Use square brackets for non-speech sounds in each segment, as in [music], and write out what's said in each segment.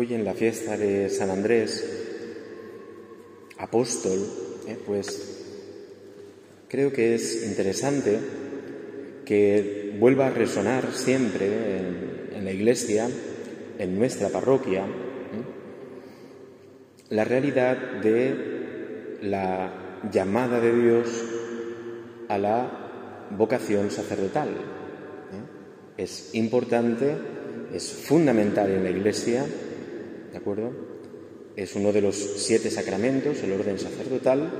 Hoy en la fiesta de San Andrés, apóstol, eh, pues creo que es interesante que vuelva a resonar siempre en, la iglesia, en nuestra parroquia, eh, la realidad de la llamada de Dios a la vocación sacerdotal. Eh. Es importante, es fundamental en la iglesia ¿de acuerdo? Es uno de los siete sacramentos, el orden sacerdotal, ¿eh?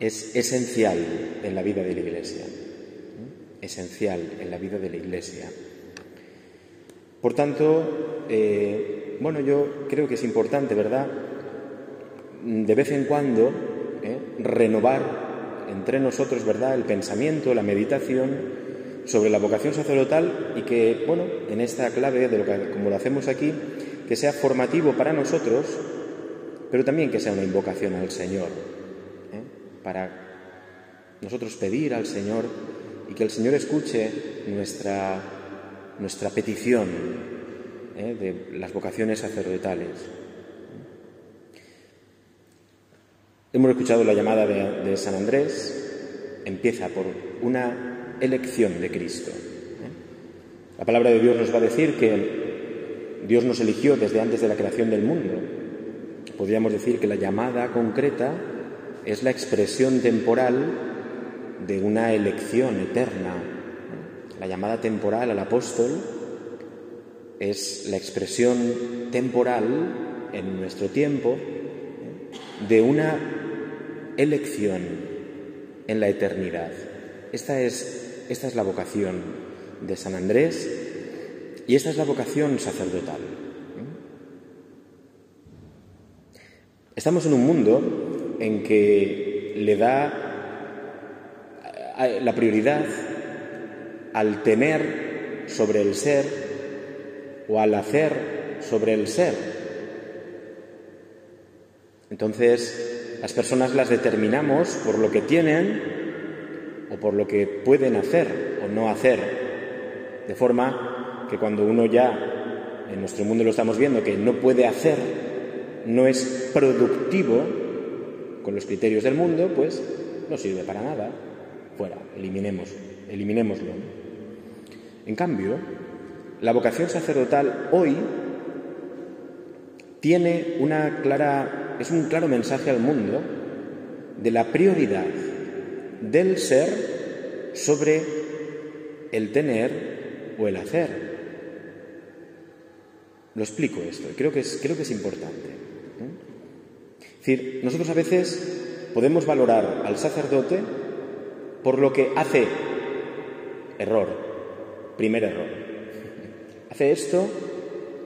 es esencial en la vida de la Iglesia, ¿eh? esencial en la vida de la Iglesia. Por tanto, eh, bueno, yo creo que es importante, ¿verdad?, de vez en cuando renovar entre nosotros, ¿verdad?, el pensamiento, la meditación sobre la vocación sacerdotal y que, bueno, en esta clave, de lo que, como lo hacemos aquí, que sea formativo para nosotros, pero también que sea una invocación al Señor, ¿eh? para nosotros pedir al Señor y que el Señor escuche nuestra, nuestra petición ¿eh? de las vocaciones sacerdotales. Hemos escuchado la llamada de, San Andrés, empieza por una elección de Cristo. ¿eh? La palabra de Dios nos va a decir que Dios nos eligió desde antes de la creación del mundo. Podríamos decir que la llamada concreta es la expresión temporal de una elección eterna. La llamada temporal al apóstol es la expresión temporal en nuestro tiempo de una elección en la eternidad. Esta es, esta es la vocación de San Andrés y esta es la vocación sacerdotal. Estamos en un mundo en que le da la prioridad al tener sobre el ser o al hacer sobre el ser. Entonces, las personas las determinamos por lo que tienen o por lo que pueden hacer o no hacer, de forma que cuando uno ya, en nuestro mundo lo estamos viendo, que no puede hacer, no es productivo con los criterios del mundo, pues no sirve para nada. Fuera, eliminemos, eliminémoslo. En cambio, la vocación sacerdotal hoy tiene una clara, es un claro mensaje al mundo de la prioridad del ser sobre el tener o el hacer. Lo explico esto, creo que es, creo que es importante. Es decir, nosotros a veces podemos valorar al sacerdote por lo que hace. Error, primer error. [laughs] Hace esto,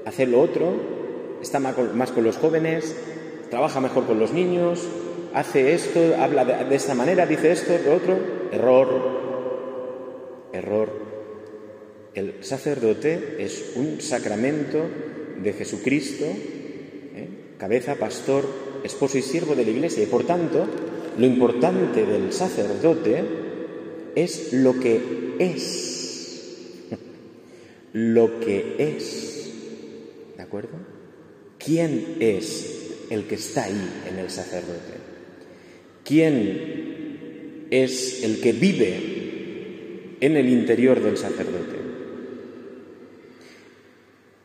hace lo otro, está más con los jóvenes, trabaja mejor con los niños, hace esto, habla de, de esta manera, dice esto, lo otro. Error, error. El sacerdote es un sacramento de Jesucristo, ¿eh? cabeza, pastor, esposo y siervo de la Iglesia. Y por tanto, lo importante del sacerdote es lo que es. [laughs] lo que es. ¿De acuerdo? ¿Quién es el que está ahí en el sacerdote? ¿Quién es el que vive en el interior del sacerdote?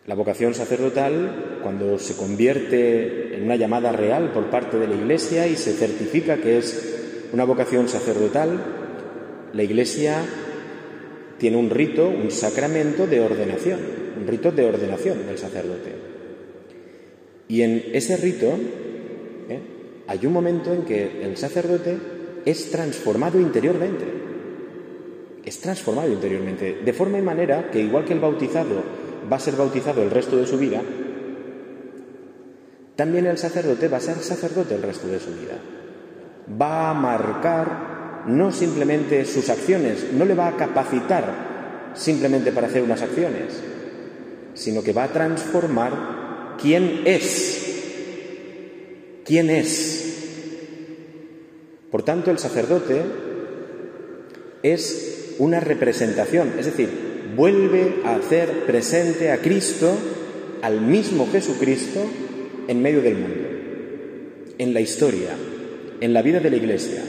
La vocación sacerdotal, cuando se convierte en una llamada real por parte de la Iglesia y se certifica que es una vocación sacerdotal, la Iglesia tiene un rito, un sacramento de ordenación, un rito de ordenación del sacerdote. Y en ese rito ¿eh? hay un momento en que el sacerdote es transformado interiormente. Es transformado interiormente, de forma y manera que igual que el bautizado va a ser bautizado el resto de su vida, también el sacerdote va a ser sacerdote el resto de su vida. Va a marcar no simplemente sus acciones, no le va a capacitar simplemente para hacer unas acciones, sino que va a transformar quién es. ¿Quién es? Por tanto, el sacerdote es una representación, es decir, vuelve a hacer presente a Cristo al mismo Jesucristo en medio del mundo, en la historia, en la vida de la Iglesia.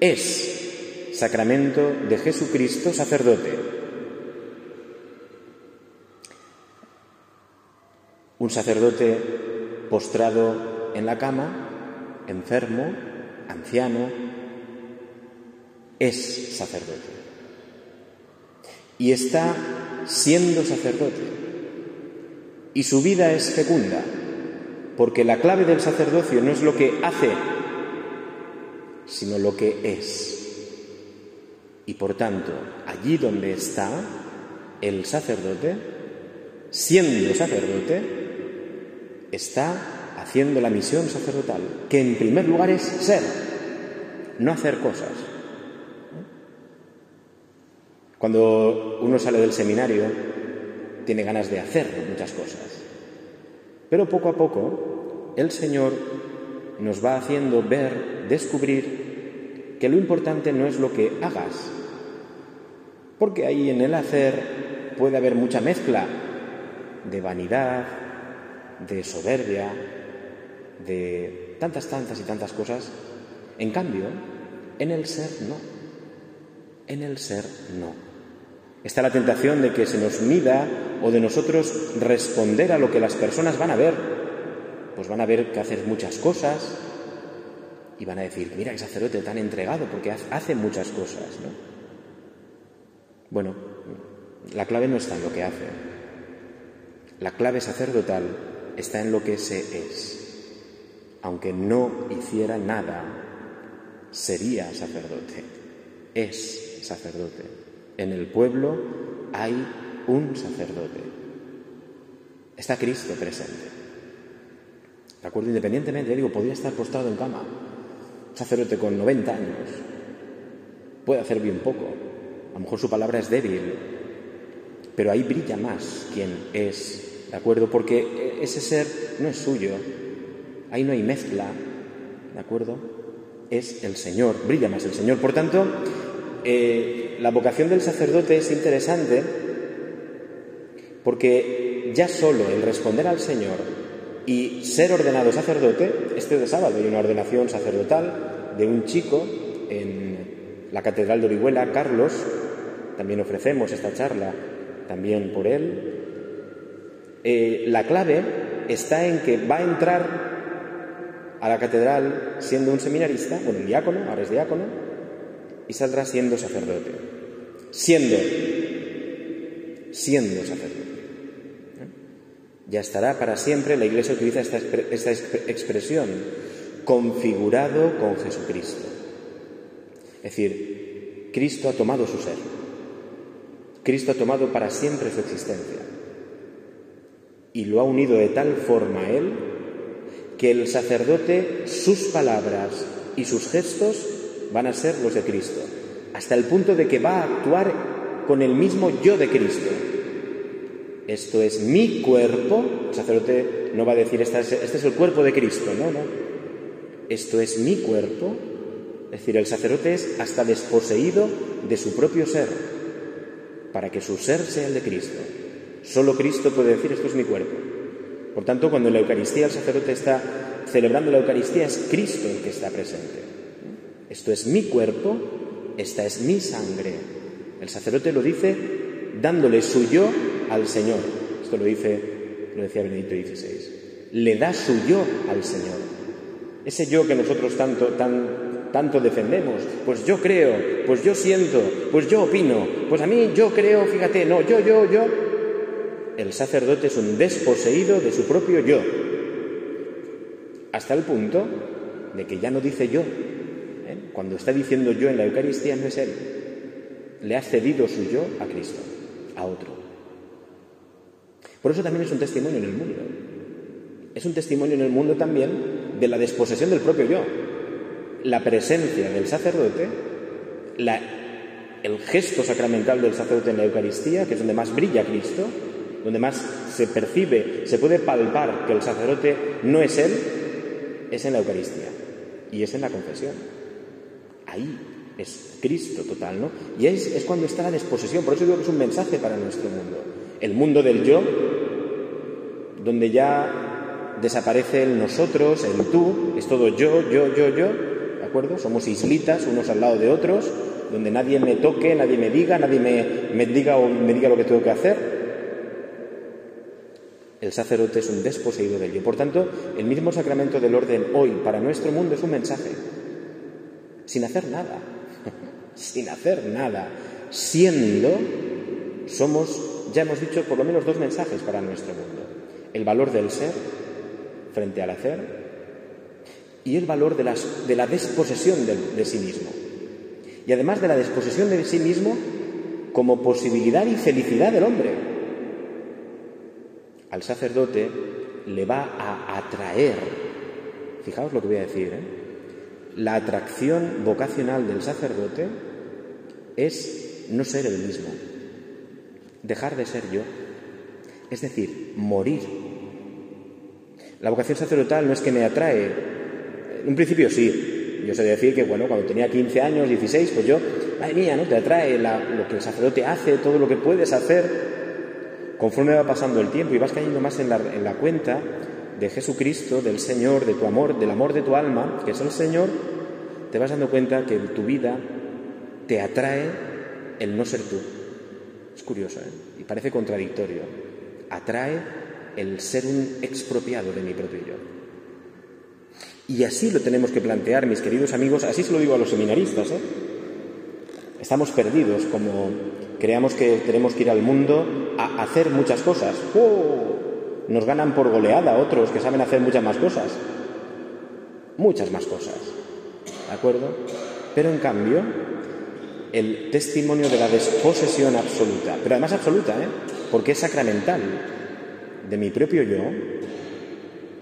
Es sacramento de Jesucristo sacerdote. Un sacerdote postrado en la cama, enfermo, anciano, es sacerdote. Y está siendo sacerdote. Y su vida es fecunda, porque la clave del sacerdocio no es lo que hace, sino lo que es. Y por tanto, allí donde está el sacerdote, siendo sacerdote, está haciendo la misión sacerdotal, que en primer lugar es ser, no hacer cosas. Cuando uno sale del seminario, tiene ganas de hacer muchas cosas. Pero poco a poco, el Señor nos va haciendo ver, descubrir que lo importante no es lo que hagas, porque ahí en el hacer puede haber mucha mezcla de vanidad, de soberbia, de tantas, tantas y tantas cosas. En cambio, en el ser no. En el ser no. Está la tentación de que se nos mida o de nosotros responder a lo que las personas van a ver. Pues van a ver que haces muchas cosas y van a decir, mira el sacerdote tan entregado porque hace muchas cosas. ¿no? Bueno, la clave no está en lo que hace. La clave sacerdotal está en lo que se es. Aunque no hiciera nada, sería sacerdote. Es sacerdote. En el pueblo hay un sacerdote. Está Cristo presente. ¿De acuerdo? Independientemente, digo, podría estar postrado en cama. Sacerdote con 90 años. Puede hacer bien poco. A lo mejor su palabra es débil. Pero ahí brilla más quien es ¿de acuerdo? Porque ese ser no es suyo, ahí no hay mezcla, ¿de acuerdo? Es el Señor, brilla más el Señor. Por tanto, eh, la vocación del sacerdote es interesante porque ya solo el responder al Señor y ser ordenado sacerdote, este de sábado hay una ordenación sacerdotal de un chico en la Catedral de Orihuela, Carlos, también ofrecemos esta charla también por él, eh, la clave está en que va a entrar a la catedral siendo un seminarista, bueno, un diácono, ahora es diácono, y saldrá siendo sacerdote. Siendo, siendo sacerdote. Ya estará para siempre, la Iglesia utiliza esta, esta expresión, configurado con Jesucristo. Es decir, Cristo ha tomado su ser. Cristo ha tomado para siempre su existencia y lo ha unido de tal forma a él que el sacerdote, sus palabras y sus gestos van a ser los de Cristo, hasta el punto de que va a actuar con el mismo yo de Cristo. Esto es mi cuerpo, el sacerdote no va a decir este es, el cuerpo de Cristo, no, no. Esto es mi cuerpo, es decir, el sacerdote es hasta desposeído de su propio ser, para que su ser sea el de Cristo. Solo Cristo puede decir esto es mi cuerpo. Por tanto, cuando en la Eucaristía el sacerdote está celebrando la Eucaristía, es Cristo el que está presente. Esto es mi cuerpo, esta es mi sangre. El sacerdote lo dice dándole su yo al Señor. Esto lo dice, lo decía Benedicto XVI. Le da su yo al Señor. Ese yo que nosotros tanto, tan, tanto defendemos. Pues yo creo, pues yo siento, pues yo opino, pues a mí yo creo, fíjate, no, yo, yo, yo el sacerdote es un desposeído de su propio yo, hasta el punto de que ya no dice yo. Cuando está diciendo yo en la Eucaristía no es él, le ha cedido su yo a Cristo, a otro. Por eso también es un testimonio en el mundo. Es un testimonio en el mundo también de la desposesión del propio yo. La presencia del sacerdote, el gesto sacramental del sacerdote en la Eucaristía, que es donde más brilla Cristo, donde más se percibe, se puede palpar que el sacerdote no es él, es en la Eucaristía y es en la confesión. Ahí es Cristo total, ¿no? Y es, es cuando está la desposesión, por eso digo que es un mensaje para nuestro mundo. El mundo del yo donde ya desaparece el nosotros, el tú, es todo yo, yo, yo, yo, ¿de acuerdo? Somos islitas unos al lado de otros, donde nadie me toque, nadie me diga, nadie me, diga o me diga lo que tengo que hacer. El sacerdote es un desposeído de ello. Por tanto, el mismo sacramento del orden hoy para nuestro mundo es un mensaje, sin hacer nada, sin hacer nada, siendo, somos, ya hemos dicho, por lo menos dos mensajes para nuestro mundo. El valor del ser frente al hacer y el valor de, de la desposesión de sí mismo y además de la disposición de sí mismo como posibilidad y felicidad del hombre. Al sacerdote le va a atraer, fijaos lo que voy a decir, ¿eh? La atracción vocacional del sacerdote es no ser el mismo, dejar de ser yo, es decir, morir. La vocación sacerdotal no es que me atrae, en un principio sí, yo sé decir que, bueno, cuando tenía 15 años, 16, pues yo, madre mía, ¿no? Te atrae lo que el sacerdote hace, todo lo que puedes hacer. Conforme va pasando el tiempo y vas cayendo más la, en la cuenta de Jesucristo, del Señor, de tu amor, del amor de tu alma, que es el Señor, te vas dando cuenta que en tu vida te atrae el no ser tú. Es curioso, ¿eh? Y parece contradictorio. Atrae el ser un expropiado de mi propio yo. Y así lo tenemos que plantear, mis queridos amigos, así se lo digo a los seminaristas. ¿eh? Estamos perdidos, como creamos que tenemos que ir al mundo a hacer muchas cosas. ¡Oh! Nos ganan por goleada otros que saben hacer muchas más cosas. Muchas más cosas. ¿De acuerdo? Pero en cambio, el testimonio de la desposesión absoluta, pero además absoluta, ¿eh? porque es sacramental, de mi propio yo,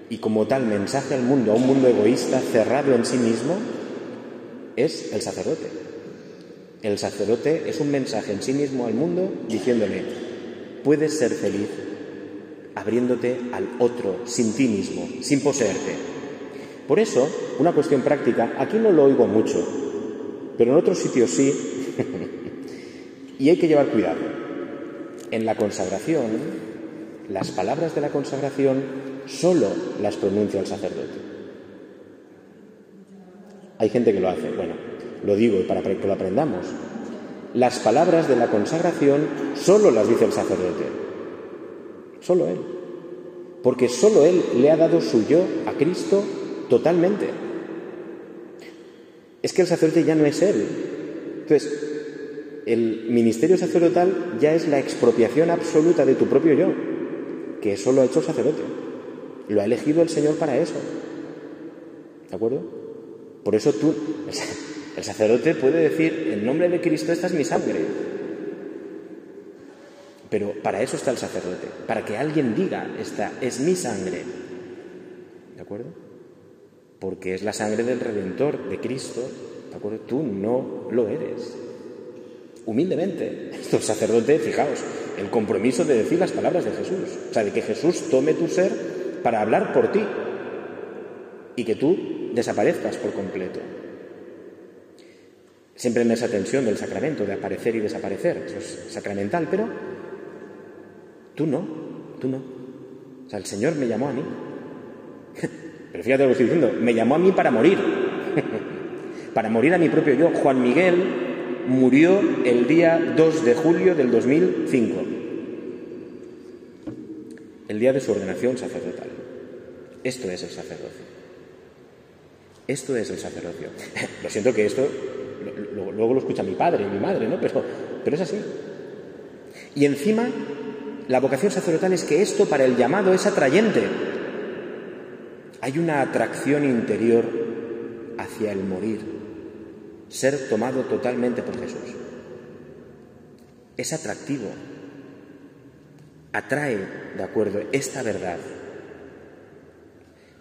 y como tal mensaje al mundo, a un mundo egoísta, cerrado en sí mismo, es el sacerdote. El sacerdote es un mensaje en sí mismo al mundo diciéndole, puedes ser feliz abriéndote al otro, sin ti mismo, sin poseerte. Por eso, una cuestión práctica, aquí no lo oigo mucho, pero en otros sitios sí, [laughs] y hay que llevar cuidado. En la consagración, las palabras de la consagración solo las pronuncia el sacerdote. Hay gente que lo hace, bueno, lo digo para que lo aprendamos. Las palabras de la consagración solo las dice el sacerdote, solo él, porque solo él le ha dado su yo a Cristo totalmente. Es que el sacerdote ya no es él. Entonces, el ministerio sacerdotal ya es la expropiación absoluta de tu propio yo, que solo ha hecho el sacerdote. Lo ha elegido el Señor para eso. ¿De acuerdo? Por eso tú, [laughs] el sacerdote puede decir, en nombre de Cristo, esta es mi sangre. Pero para eso está el sacerdote, para que alguien diga, esta es mi sangre. ¿De acuerdo? Porque es la sangre del Redentor, de Cristo. ¿De acuerdo? Tú no lo eres. Humildemente. [laughs] Esto sacerdote, fijaos, el compromiso de decir las palabras de Jesús. O sea, de que Jesús tome tu ser para hablar por ti y que tú desaparezcas por completo. Siempre en esa tensión del sacramento, de aparecer y desaparecer, eso es sacramental, pero tú no, tú no. O sea, el Señor me llamó a mí. Pero fíjate lo que estoy diciendo, me llamó a mí para morir, para morir a mi propio yo. Juan Miguel murió el día 2 de julio del 2005 el día de su ordenación sacerdotal. Esto es el sacerdocio. Esto es el sacerdocio. [laughs] lo siento que esto luego lo escucha mi padre y mi madre, ¿no? Pero, pero es así. Y encima, la vocación sacerdotal es que esto para el llamado es atrayente. Hay una atracción interior hacia el morir, ser tomado totalmente por Jesús. Es atractivo, atrae, de acuerdo, esta verdad.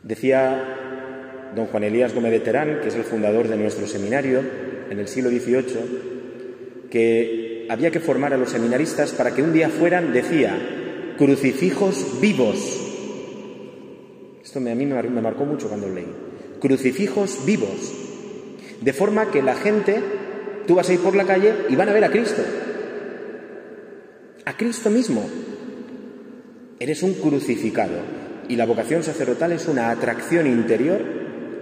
Decía don Juan Elías Gómez de Terán, que es el fundador de nuestro seminario en el siglo XVIII, que había que formar a los seminaristas para que un día fueran, decía, crucifijos vivos. Esto a mí me marcó mucho cuando lo leí. Crucifijos vivos. De forma que la gente, tú vas a ir por la calle y van a ver a Cristo. A Cristo mismo Eres un crucificado y la vocación sacerdotal es una atracción interior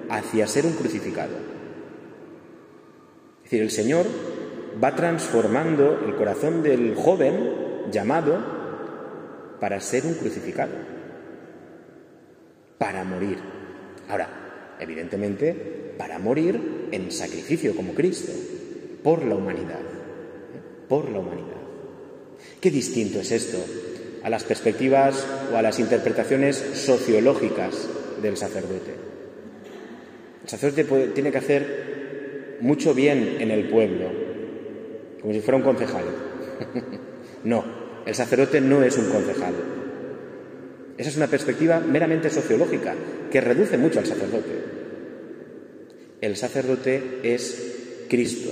hacia ser un crucificado. Es decir, el Señor va transformando el corazón del joven llamado para ser un crucificado, para morir. Ahora, evidentemente, para morir en sacrificio como Cristo, por la humanidad, ¿eh? por la humanidad. ¿Qué distinto es esto a las perspectivas o a las interpretaciones sociológicas del sacerdote? El sacerdote tiene que hacer mucho bien en el pueblo, como si fuera un concejal. [laughs] no, el sacerdote no es un concejal. Esa es una perspectiva meramente sociológica que reduce mucho al sacerdote. El sacerdote es Cristo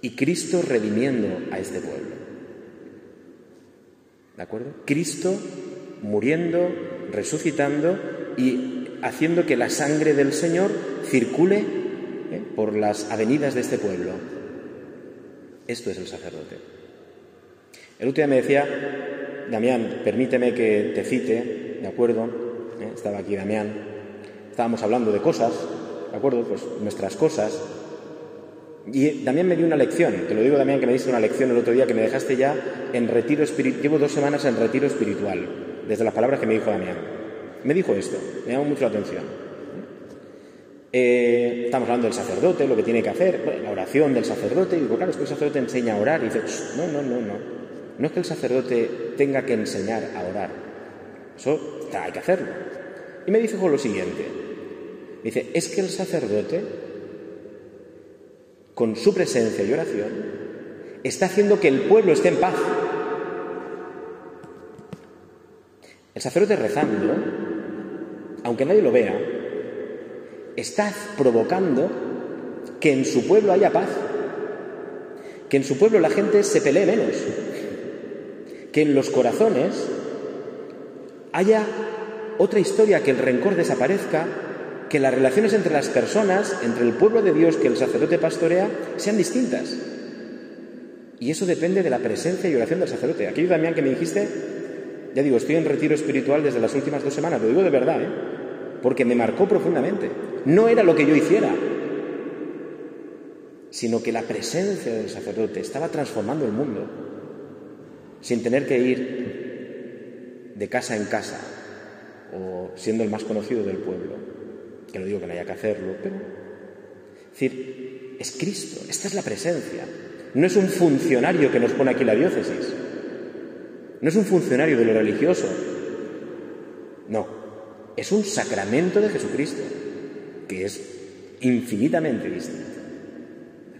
y Cristo redimiendo a este pueblo. ¿De acuerdo? Cristo muriendo, resucitando y haciendo que la sangre del Señor circule ¿eh? por las avenidas de este pueblo. Esto es el sacerdote. El último me decía, Damián, permíteme que te cite, ¿de acuerdo? ¿Eh? Estaba aquí Damián, estábamos hablando de cosas, ¿de acuerdo? Pues nuestras cosas. Y Damián me dio una lección, te lo digo Damián que me diste una lección el otro día que me dejaste ya en retiro espiritual, llevo dos semanas en retiro espiritual, desde las palabras que me dijo Damián. Me dijo esto, me llamó mucho la atención. Eh, estamos hablando del sacerdote, lo que tiene que hacer, la oración del sacerdote, y digo, claro, es que el sacerdote enseña a orar, y dice, no, no, no, no. No es que el sacerdote tenga que enseñar a orar, eso hay que hacerlo. Y me dijo lo siguiente, dice, es que el sacerdote, con su presencia y oración, está haciendo que el pueblo esté en paz. El sacerdote rezando, aunque nadie lo vea, está provocando que en su pueblo haya paz, que en su pueblo la gente se pelee menos, que en los corazones haya otra historia, que el rencor desaparezca, que las relaciones entre las personas, entre el pueblo de Dios que el sacerdote pastorea, sean distintas. Y eso depende de la presencia y oración del sacerdote. Aquello también que me dijiste, ya digo, estoy en retiro espiritual desde las últimas dos semanas, lo digo de verdad, ¿eh? Porque me marcó profundamente. No era lo que yo hiciera, sino que la presencia del sacerdote estaba transformando el mundo sin tener que ir de casa en casa o siendo el más conocido del pueblo. Que no digo que no haya que hacerlo, pero... Es decir, es Cristo, esta es la presencia. No es un funcionario que nos pone aquí la diócesis. No es un funcionario de lo religioso. No, es un sacramento de Jesucristo, que es infinitamente distinto.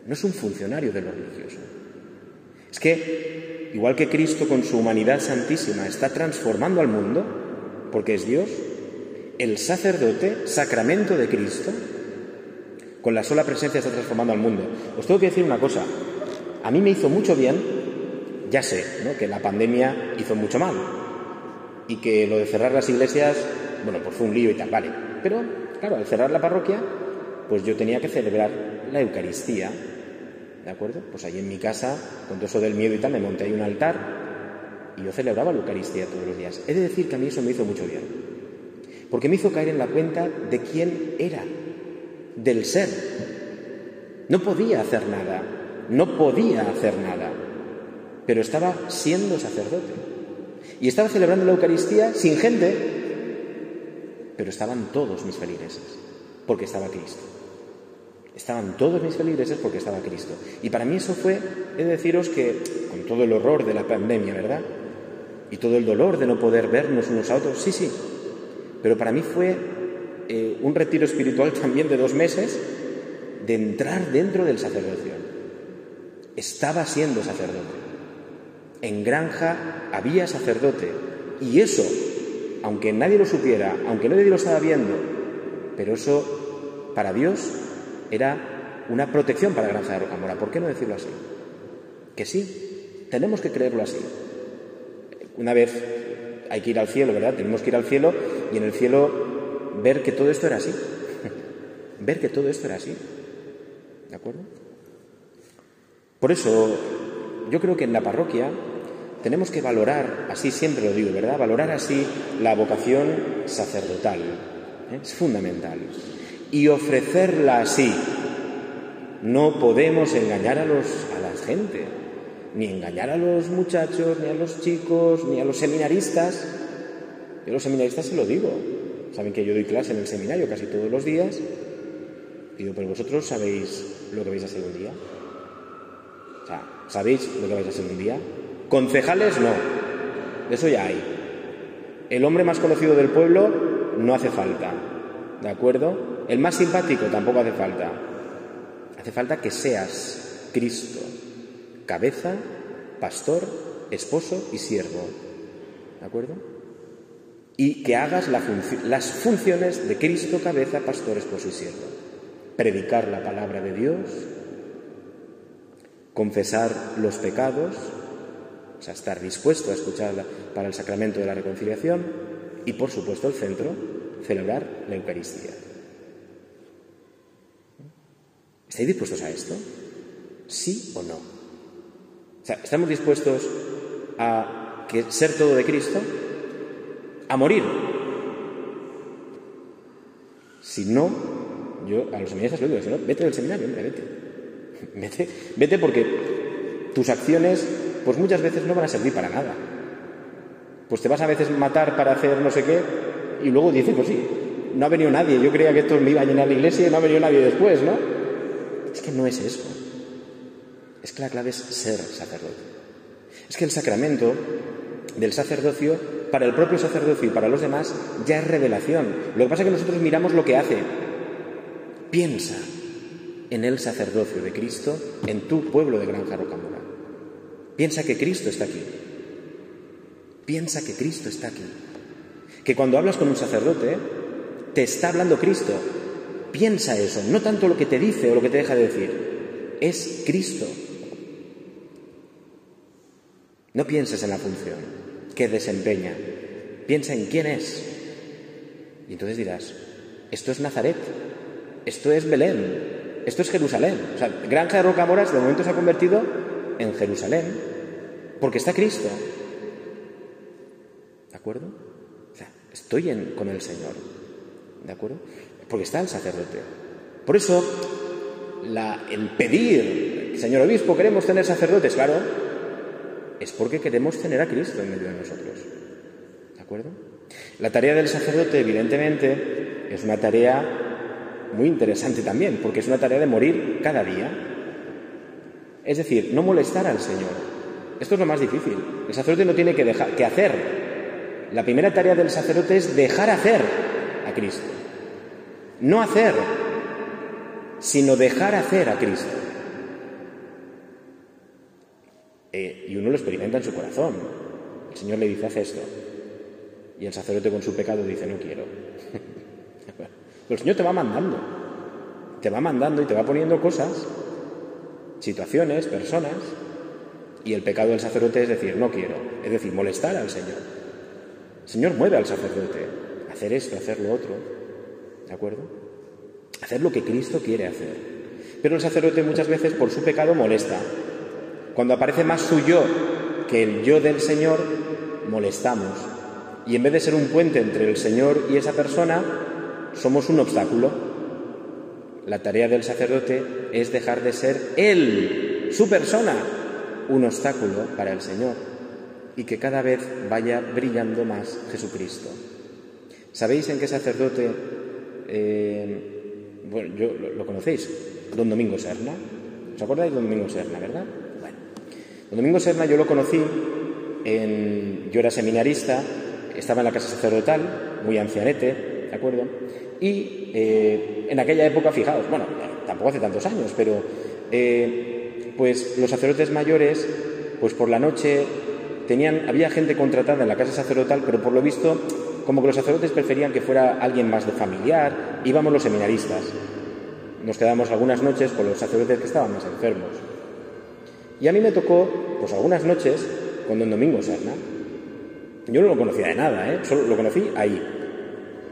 No es un funcionario de lo religioso. Es que igual que Cristo con su humanidad santísima está transformando al mundo, porque es Dios, el sacerdote, sacramento de Cristo, con la sola presencia está transformando al mundo. Os tengo que decir una cosa, a mí me hizo mucho bien, ya sé, que la pandemia hizo mucho mal y que lo de cerrar las iglesias, bueno, pues fue un lío y tal, vale, pero claro, al cerrar la parroquia, pues yo tenía que celebrar la Eucaristía ¿De acuerdo? Pues ahí en mi casa, con todo eso del miedo y tal, me monté ahí un altar y yo celebraba la Eucaristía todos los días. He de decir que a mí eso me hizo mucho bien. Porque me hizo caer en la cuenta de quién era, del ser. No podía hacer nada, no podía hacer nada, pero estaba siendo sacerdote. Y estaba celebrando la Eucaristía sin gente, pero estaban todos mis feligreses, porque estaba Cristo. Estaban todos mis feligreses porque estaba Cristo. Y para mí eso fue, he de deciros que, con todo el horror de la pandemia, ¿verdad? Y todo el dolor de no poder vernos unos a otros, sí, sí. Pero para mí fue eh, un retiro espiritual [laughs] también de dos meses de entrar dentro del sacerdocio. Estaba siendo sacerdote. En granja había sacerdote. Y eso, aunque nadie lo supiera, aunque nadie lo estaba viendo, pero eso para Dios era una protección para Granja de Rocamora. ¿Por qué no decirlo así? Que sí, tenemos que creerlo así. Una vez hay que ir al cielo, ¿verdad? Tenemos que ir al cielo y en el cielo ver que todo esto era así. [laughs] ver que todo esto era así. ¿De acuerdo? Por eso, yo creo que en la parroquia tenemos que valorar, así siempre lo digo, ¿verdad? Valorar así la vocación sacerdotal. ¿eh? Es fundamental. Y ofrecerla así. No podemos engañar a, los, a la gente, ni engañar a los muchachos, ni a los chicos, ni a los seminaristas. Yo a los seminaristas se lo digo. Saben que yo doy clase en el seminario casi todos los días. Digo, pero vosotros sabéis lo que vais a hacer un día. O sea, ¿sabéis lo que vais a hacer un día? Concejales no. Eso ya hay. El hombre más conocido del pueblo no hace falta. ¿De acuerdo? El más simpático tampoco hace falta. Hace falta que seas Cristo, cabeza, pastor, esposo y siervo. ¿De acuerdo? Y que hagas las funciones de Cristo, cabeza, pastor, esposo y siervo. Predicar la palabra de Dios, confesar los pecados, o sea, estar dispuesto a escucharla para el sacramento de la reconciliación y, por supuesto, el centro, celebrar la Eucaristía. ¿Estáis dispuestos a esto? ¿Sí o no? O sea, ¿estamos dispuestos a ser todo de Cristo? A morir. Si no, yo a los seminaristas les digo, si no, vete del seminario, hombre, vete. [laughs] Vete, vete porque tus acciones, pues muchas veces no van a servir para nada. Pues te vas a veces matar para hacer no sé qué y luego dices, pues sí, no ha venido nadie. Yo creía que esto me iba a llenar la iglesia y no ha venido nadie después, ¿no? Es que no es eso. Es que la clave es ser sacerdote. Es que el sacramento del sacerdocio, para el propio sacerdocio y para los demás, ya es revelación. Lo que pasa es que nosotros miramos lo que hace. Piensa en el sacerdocio de Cristo en tu pueblo de Granja Rocamora. Piensa que Cristo está aquí. Piensa que Cristo está aquí. Que cuando hablas con un sacerdote, te está hablando Cristo. Piensa eso, no tanto lo que te dice o lo que te deja de decir. Es Cristo. No pienses en la función que desempeña. Piensa en quién es. Y entonces dirás, esto es Nazaret, esto es Belén, esto es Jerusalén. O sea, Granja de Rocamoras de momento se ha convertido en Jerusalén, porque está Cristo. ¿De acuerdo? O sea, estoy con el Señor. ¿De acuerdo? Porque está el sacerdote. Por eso, el pedir, Señor obispo, queremos tener sacerdotes, claro, es porque queremos tener a Cristo en medio de nosotros. ¿De acuerdo? La tarea del sacerdote, evidentemente, es una tarea muy interesante también, porque es una tarea de morir cada día. Es decir, no molestar al Señor. Esto es lo más difícil. El sacerdote no tiene que, dejar, que hacer. La primera tarea del sacerdote es dejar hacer a Cristo. No hacer, sino dejar hacer a Cristo. Eh, y uno lo experimenta en su corazón. El Señor le dice, haz esto. Y el sacerdote con su pecado dice, no quiero. [laughs] Pero el Señor te va mandando. Te va mandando y te va poniendo cosas, situaciones, personas. Y el pecado del sacerdote es decir, no quiero. Es decir, molestar al Señor. El Señor mueve al sacerdote. Hacer esto, hacer lo otro. ¿De acuerdo? Hacer lo que Cristo quiere hacer. Pero el sacerdote muchas veces por su pecado molesta. Cuando aparece más su yo que el yo del Señor, molestamos. Y en vez de ser un puente entre el Señor y esa persona, somos un obstáculo. La tarea del sacerdote es dejar de ser Él, su persona, un obstáculo para el Señor y que cada vez vaya brillando más Jesucristo. ¿Sabéis en qué sacerdote, eh, bueno, yo, lo, conocéis, don Domingo Serna? ¿Os acordáis de don Domingo Serna, verdad? Don Domingo Serna yo lo conocí, yo era seminarista, estaba en la casa sacerdotal, muy ancianete, ¿de acuerdo? Y eh, en aquella época, fijaos, bueno, tampoco hace tantos años, pero eh, pues los sacerdotes mayores, pues por la noche tenían, había gente contratada en la casa sacerdotal, pero por lo visto, como que los sacerdotes preferían que fuera alguien más de familiar, íbamos los seminaristas. Nos quedamos algunas noches con los sacerdotes que estaban más enfermos. Y a mí me tocó, pues algunas noches, con don Domingo Serna. Yo no lo conocía de nada, ¿eh? Solo lo conocí ahí.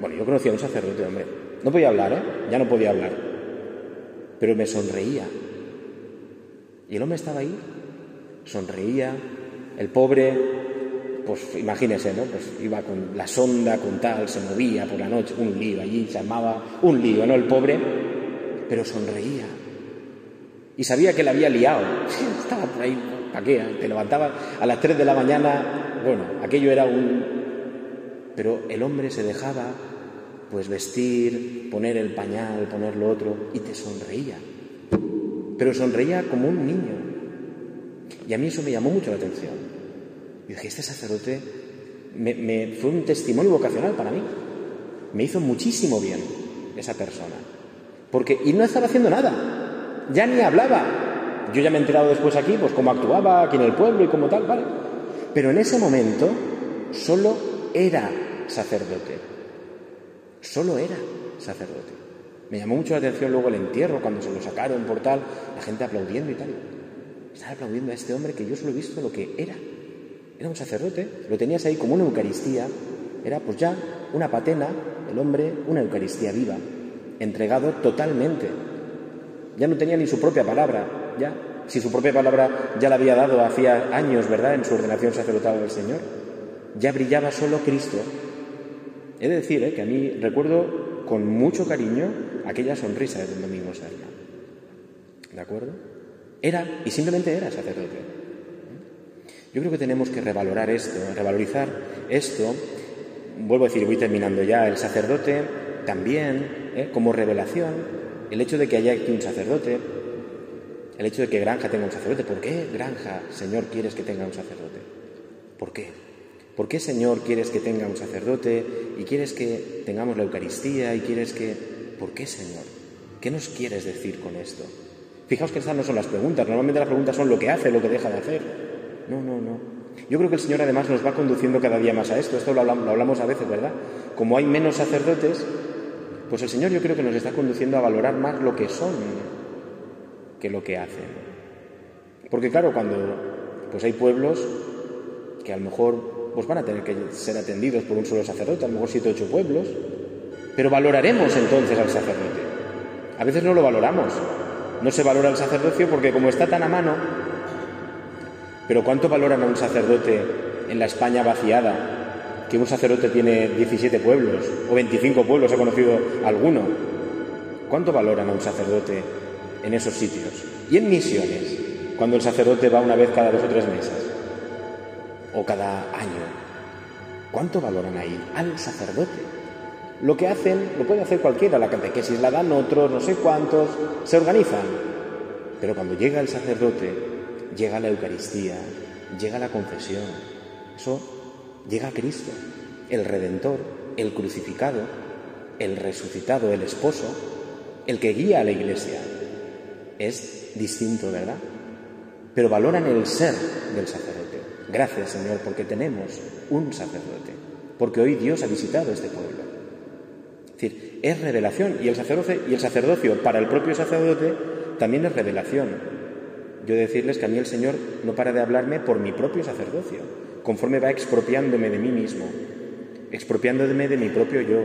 Bueno, yo conocía a un sacerdote, hombre. No podía hablar, ¿eh? Ya no podía hablar. Pero me sonreía. Y el hombre estaba ahí, sonreía, El pobre, pues imagínese, ¿no? Pues iba con la sonda, con tal, se movía por la noche, un lío allí, se armaba un lío, ¿no? El pobre, pero sonreía. Y sabía que le había liado. [laughs] Estaba por ahí, ¿para qué? Te levantaba a las 3 de la mañana, bueno, aquello era un... Pero el hombre se dejaba, pues vestir, poner el pañal, poner lo otro, y te sonreía. Pero sonreía como un niño. Y a mí eso me llamó mucho la atención. Y dije, este sacerdote me, fue un testimonio vocacional para mí. Me hizo muchísimo bien esa persona. Porque, y no estaba haciendo nada, ya ni hablaba. Yo ya me he enterado después aquí, pues cómo actuaba aquí en el pueblo y como tal, ¿vale? Pero en ese momento solo era sacerdote. Solo era sacerdote. Me llamó mucho la atención luego el entierro, cuando se lo sacaron por tal, la gente aplaudiendo y tal. Estaba aplaudiendo a este hombre que yo solo he visto lo que era. Era un sacerdote, lo tenías ahí como una Eucaristía, era pues ya una patena, el hombre, una Eucaristía viva, entregado totalmente. Ya no tenía ni su propia palabra, ya, si su propia palabra ya la había dado hacía años, ¿verdad?, en su ordenación sacerdotal del Señor. Ya brillaba solo Cristo. He de decir ¿eh? que a mí recuerdo con mucho cariño aquella sonrisa del domingo Serna. ¿De acuerdo? Era, y simplemente era sacerdote. Yo creo que tenemos que revalorar esto, revalorizar esto. Vuelvo a decir, voy terminando ya, el sacerdote también, ¿eh? como revelación, el hecho de que haya aquí un sacerdote, el hecho de que Granja tenga un sacerdote. ¿Por qué Granja, Señor, quieres que tenga un sacerdote? ¿Por qué? ¿Por qué, Señor, quieres que tenga un sacerdote y quieres que tengamos la Eucaristía y quieres que... ¿Por qué, Señor? ¿Qué nos quieres decir con esto? Fijaos que estas no son las preguntas. Normalmente las preguntas son lo que hace, lo que deja de hacer. No, no, no. Yo creo que el Señor además nos va conduciendo cada día más a esto. Esto lo hablamos, a veces, ¿verdad? Como hay menos sacerdotes, pues el Señor yo creo que nos está conduciendo a valorar más lo que son que lo que hacen. Porque claro, cuando pues hay pueblos que a lo mejor pues van a tener que ser atendidos por un solo sacerdote, a lo mejor siete o ocho pueblos, pero valoraremos entonces al sacerdote. A veces no lo valoramos. No se valora el sacerdocio porque como está tan a mano, pero ¿cuánto valoran a un sacerdote en la España vaciada? Que un sacerdote tiene 17 pueblos o 25 pueblos, he conocido alguno. ¿Cuánto valoran a un sacerdote en esos sitios? Y en misiones, cuando el sacerdote va una vez cada dos o tres meses o cada año. ¿Cuánto valoran ahí al sacerdote? Lo que hacen, lo puede hacer cualquiera, la catequesis la dan otros, no sé cuántos, se organizan. Pero cuando llega el sacerdote, llega la Eucaristía, llega la confesión. Eso llega a Cristo, el Redentor, el crucificado, el resucitado, el esposo, el que guía a la iglesia. Es distinto, ¿verdad? Pero valoran el ser del sacerdote. Gracias, Señor, porque tenemos un sacerdote, porque hoy Dios ha visitado este pueblo. Es decir, es revelación y el sacerdocio para el propio sacerdote también es revelación yo decirles que a mí el Señor no para de hablarme por mi propio sacerdocio, conforme va expropiándome de mí mismo, expropiándome de mi propio yo,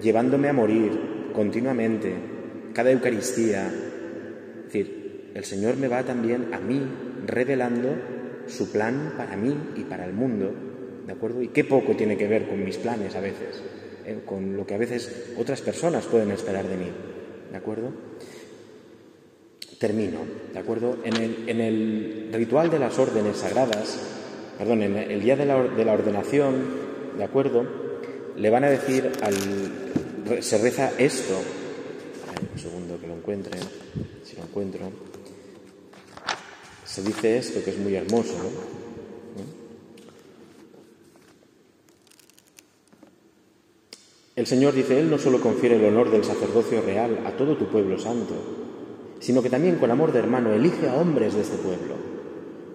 llevándome a morir continuamente, cada Eucaristía. Es decir, el Señor me va también a mí revelando su plan para mí y para el mundo, ¿de acuerdo? Y qué poco tiene que ver con mis planes a veces, ¿eh? con lo que a veces otras personas pueden esperar de mí, ¿de acuerdo? termino, ¿de acuerdo? En el, ritual de las órdenes sagradas, perdón, en el día de la, ordenación, ¿de acuerdo? Le van a decir al. Se reza esto. un segundo que lo encuentre, si lo encuentro. Se dice esto que es muy hermoso, ¿no? El Señor dice, Él no solo confiere el honor del sacerdocio real a todo tu pueblo santo, sino que también con amor de hermano elige a hombres de este pueblo,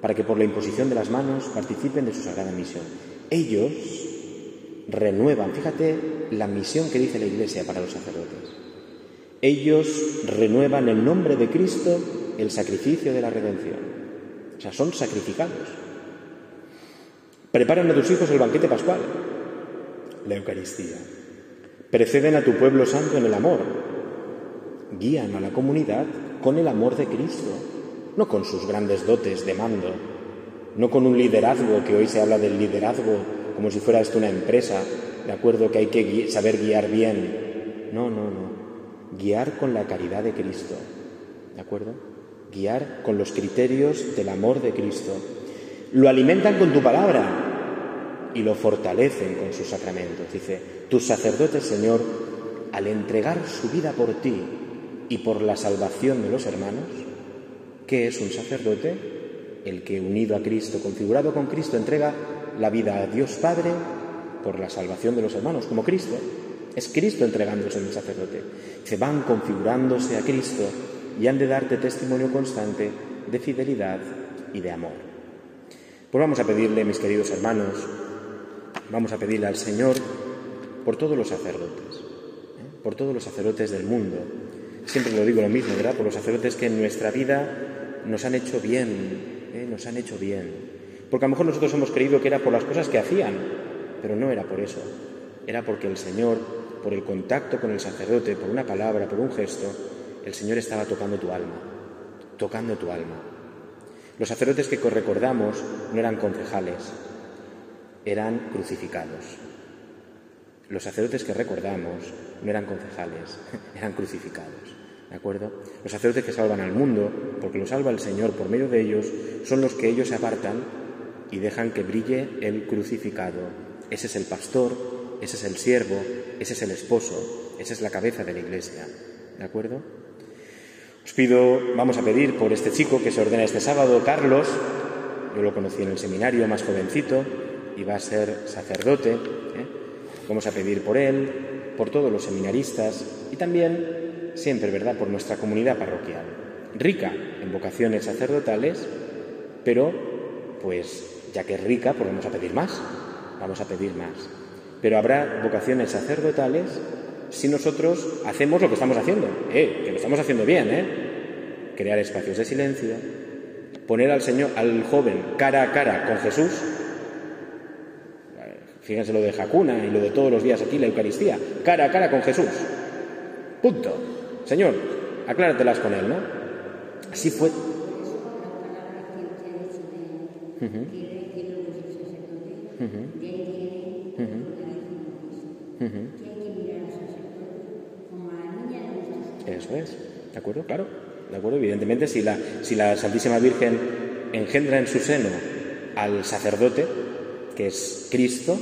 para que por la imposición de las manos participen de su sagrada misión. Ellos renuevan, fíjate la misión que dice la Iglesia para los sacerdotes. Ellos renuevan en nombre de Cristo el sacrificio de la redención. O sea, son sacrificados. Preparan a tus hijos el banquete pascual, la Eucaristía. Preceden a tu pueblo santo en el amor. Guían a la comunidad con el amor de Cristo, no con sus grandes dotes de mando, no con un liderazgo, que hoy se habla del liderazgo como si fuera esto una empresa, ¿de acuerdo? Que hay que saber guiar bien. No, no, no. Guiar con la caridad de Cristo, ¿de acuerdo? Guiar con los criterios del amor de Cristo. Lo alimentan con tu palabra y lo fortalecen con sus sacramentos. Dice, tus sacerdotes, Señor, al entregar su vida por ti y por la salvación de los hermanos, ¿qué es un sacerdote? el que unido a Cristo, configurado con Cristo, entrega la vida a Dios Padre por la salvación de los hermanos, como Cristo. Es Cristo entregándose en el sacerdote. Se van configurándose a Cristo y han de darte testimonio constante de fidelidad y de amor. Pues vamos a pedirle, mis queridos hermanos, vamos a pedirle al Señor por todos los sacerdotes, ¿eh? por todos los sacerdotes del mundo. Siempre lo digo lo mismo, ¿verdad? Por los sacerdotes que en nuestra vida nos han hecho bien, ¿eh? nos han hecho bien. Porque a lo mejor nosotros hemos creído que era por las cosas que hacían, pero no era por eso. Era porque el Señor, por el contacto con el sacerdote, por una palabra, por un gesto, el Señor estaba tocando tu alma, tocando tu alma. Los sacerdotes que recordamos no eran concejales, eran crucificados. Los sacerdotes que recordamos no eran concejales, [laughs] eran crucificados. ¿De acuerdo? Los sacerdotes que salvan al mundo, porque lo salva el Señor por medio de ellos, son los que ellos se apartan y dejan que brille el crucificado. Ese es el pastor, ese es el siervo, ese es el esposo, esa es la cabeza de la iglesia. ¿De acuerdo? Os pido, vamos a pedir por este chico que se ordena este sábado, Carlos. Yo lo conocí en el seminario, más jovencito, y va a ser sacerdote. ¿eh? Vamos a pedir por él, por todos los seminaristas y también siempre, ¿verdad?, por nuestra comunidad parroquial, rica en vocaciones sacerdotales, pero, pues, ya que es rica, pues vamos a pedir más, vamos a pedir más. Pero habrá vocaciones sacerdotales si nosotros hacemos lo que estamos haciendo, eh, que lo estamos haciendo bien, ¿eh? Crear espacios de silencio, poner al Señor, al joven, cara a cara con Jesús. Fíjense lo de Jacuna y lo de todos los días aquí, la Eucaristía, cara a cara con Jesús. Punto. Señor, acláratelas con él, ¿no? Así fue. Eso es, ¿de acuerdo? Claro, ¿de acuerdo? Evidentemente, si la, si la Santísima Virgen engendra en su seno al sacerdote, que es Cristo,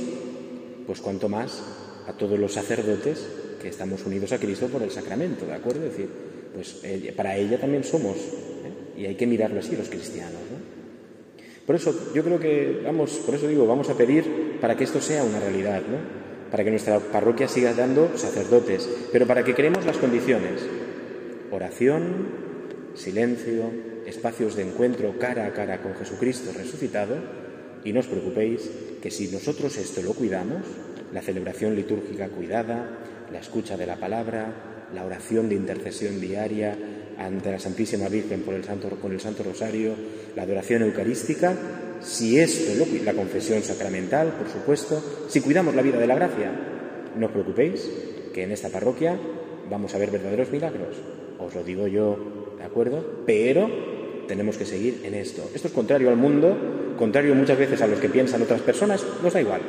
pues cuanto más a todos los sacerdotes que estamos unidos a Cristo por el sacramento, ¿de acuerdo? Es decir, pues para ella también somos, ¿eh? y hay que mirarlo así los cristianos, ¿no? Por eso yo creo que, vamos, por eso digo, vamos a pedir para que esto sea una realidad, ¿no? Para que nuestra parroquia siga dando sacerdotes, pero para que creemos las condiciones. Oración, silencio, espacios de encuentro cara a cara con Jesucristo resucitado, y no os preocupéis que si nosotros esto lo cuidamos, la celebración litúrgica cuidada, la escucha de la palabra, la oración de intercesión diaria ante la Santísima Virgen por el Santo, con el Santo Rosario, la adoración eucarística, si esto lo, la confesión sacramental, por supuesto, si cuidamos la vida de la gracia, no os preocupéis que en esta parroquia vamos a ver verdaderos milagros. Os lo digo yo, ¿de acuerdo? Pero tenemos que seguir en esto. Esto es contrario al mundo, contrario muchas veces a los que piensan otras personas, nos da igual.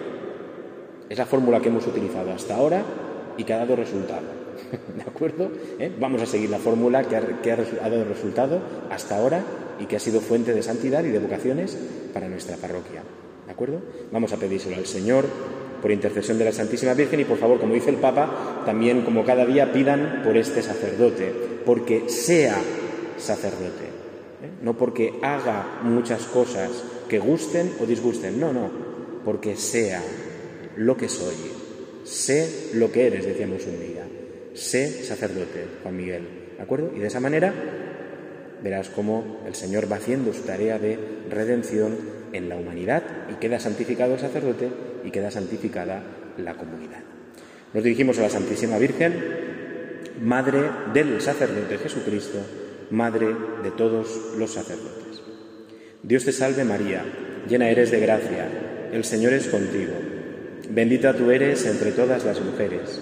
Es la fórmula que hemos utilizado hasta ahora y que ha dado resultado. [laughs] ¿De acuerdo? ¿Eh? Vamos a seguir la fórmula que, ha, dado resultado hasta ahora y que ha sido fuente de santidad y de vocaciones para nuestra parroquia. ¿De acuerdo? Vamos a pedírselo al Señor por intercesión de la Santísima Virgen y por favor, como dice el Papa, también como cada día pidan por este sacerdote, porque sea sacerdote, ¿eh? no porque haga muchas cosas que gusten o disgusten, no, no, porque sea lo que soy, sé lo que eres, decíamos un día, sé sacerdote, Juan Miguel, ¿de acuerdo? Y de esa manera verás cómo el Señor va haciendo su tarea de redención en la humanidad y queda santificado el sacerdote y queda santificada la comunidad. Nos dirigimos a la Santísima Virgen, Madre del sacerdote Jesucristo, Madre de todos los sacerdotes. Dios te salve María, llena eres de gracia, el Señor es contigo. Bendita tú eres entre todas las mujeres,